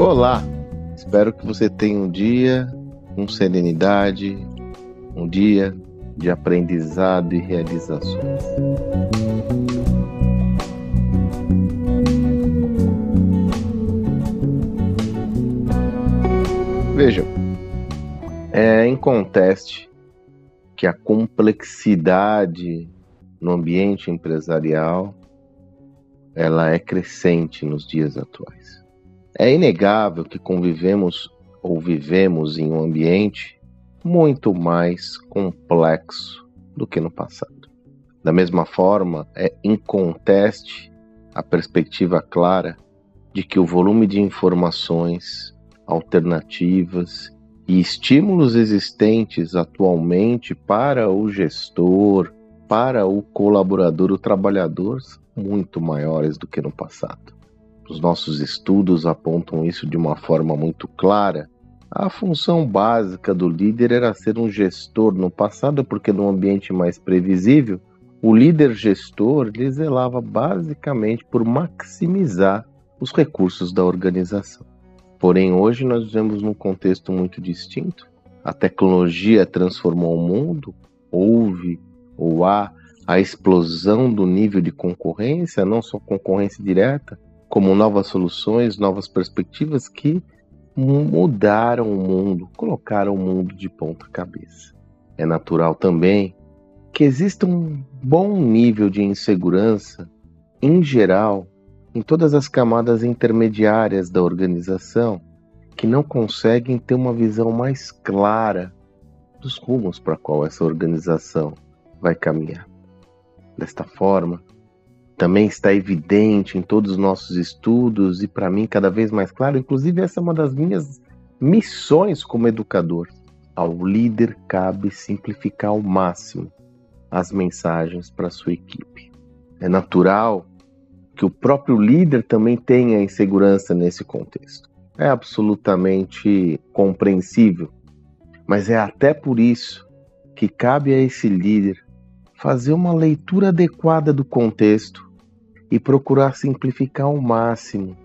Olá, espero que você tenha um dia com serenidade, um dia de aprendizado e realizações. Veja, é inconteste que a complexidade no ambiente empresarial ela é crescente nos dias atuais. É inegável que convivemos ou vivemos em um ambiente muito mais complexo do que no passado. Da mesma forma, é inconteste a perspectiva clara de que o volume de informações, alternativas e estímulos existentes atualmente para o gestor, para o colaborador, o trabalhador, são muito maiores do que no passado. Os nossos estudos apontam isso de uma forma muito clara. A função básica do líder era ser um gestor no passado, porque num ambiente mais previsível, o líder gestor lhe zelava basicamente por maximizar os recursos da organização. Porém, hoje nós vivemos num contexto muito distinto. A tecnologia transformou o mundo, houve ou há a explosão do nível de concorrência, não só concorrência direta, como novas soluções, novas perspectivas que mudaram o mundo, colocaram o mundo de ponta cabeça. É natural também que exista um bom nível de insegurança, em geral, em todas as camadas intermediárias da organização, que não conseguem ter uma visão mais clara dos rumos para qual essa organização vai caminhar. Desta forma, também está evidente em todos os nossos estudos e para mim cada vez mais claro, inclusive essa é uma das minhas missões como educador. Ao líder cabe simplificar ao máximo as mensagens para sua equipe. É natural que o próprio líder também tenha insegurança nesse contexto. É absolutamente compreensível, mas é até por isso que cabe a esse líder fazer uma leitura adequada do contexto e procurar simplificar ao máximo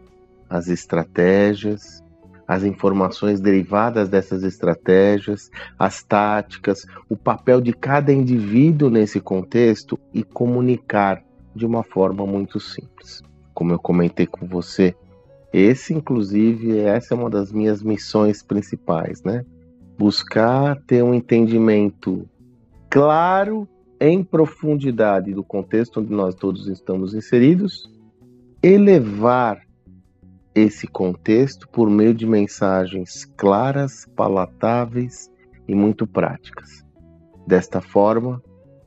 as estratégias, as informações derivadas dessas estratégias, as táticas, o papel de cada indivíduo nesse contexto e comunicar de uma forma muito simples. Como eu comentei com você, esse inclusive essa é uma das minhas missões principais, né? Buscar ter um entendimento claro em profundidade do contexto onde nós todos estamos inseridos, elevar esse contexto por meio de mensagens claras, palatáveis e muito práticas. Desta forma,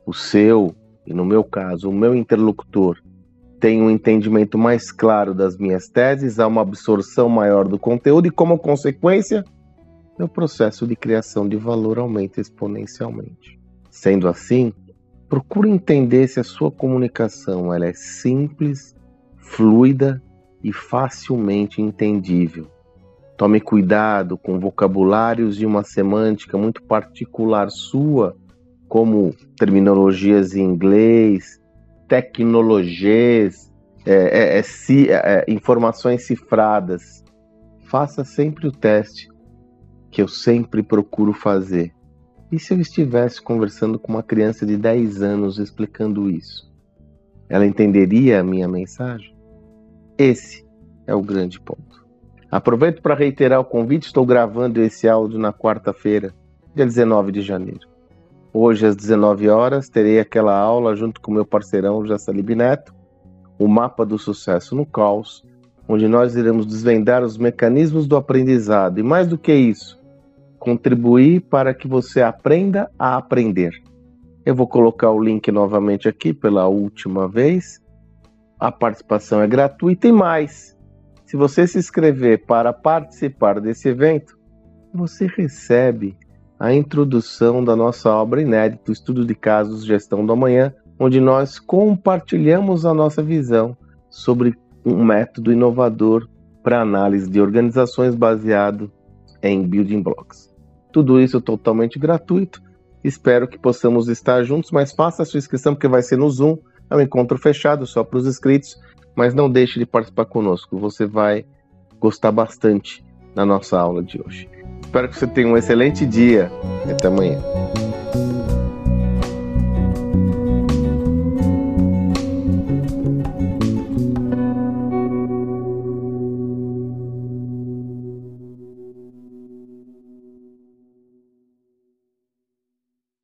o seu, e no meu caso, o meu interlocutor, tem um entendimento mais claro das minhas teses, há uma absorção maior do conteúdo e, como consequência, meu processo de criação de valor aumenta exponencialmente. Sendo assim, Procure entender se a sua comunicação ela é simples, fluida e facilmente entendível. Tome cuidado com vocabulários e uma semântica muito particular sua, como terminologias em inglês, tecnologias, é, é, é, é informações cifradas. Faça sempre o teste que eu sempre procuro fazer. E se eu estivesse conversando com uma criança de 10 anos explicando isso? Ela entenderia a minha mensagem? Esse é o grande ponto. Aproveito para reiterar o convite, estou gravando esse áudio na quarta-feira, dia 19 de janeiro. Hoje, às 19 horas, terei aquela aula junto com meu parceirão Jassalib Neto, o mapa do sucesso no caos, onde nós iremos desvendar os mecanismos do aprendizado. E mais do que isso, contribuir para que você aprenda a aprender. Eu vou colocar o link novamente aqui pela última vez. A participação é gratuita e mais. Se você se inscrever para participar desse evento, você recebe a introdução da nossa obra inédita, o Estudo de Casos Gestão do Amanhã, onde nós compartilhamos a nossa visão sobre um método inovador para análise de organizações baseado em building blocks. Tudo isso totalmente gratuito. Espero que possamos estar juntos, mas faça a sua inscrição porque vai ser no Zoom. É um encontro fechado só para os inscritos, mas não deixe de participar conosco. Você vai gostar bastante na nossa aula de hoje. Espero que você tenha um excelente dia até amanhã.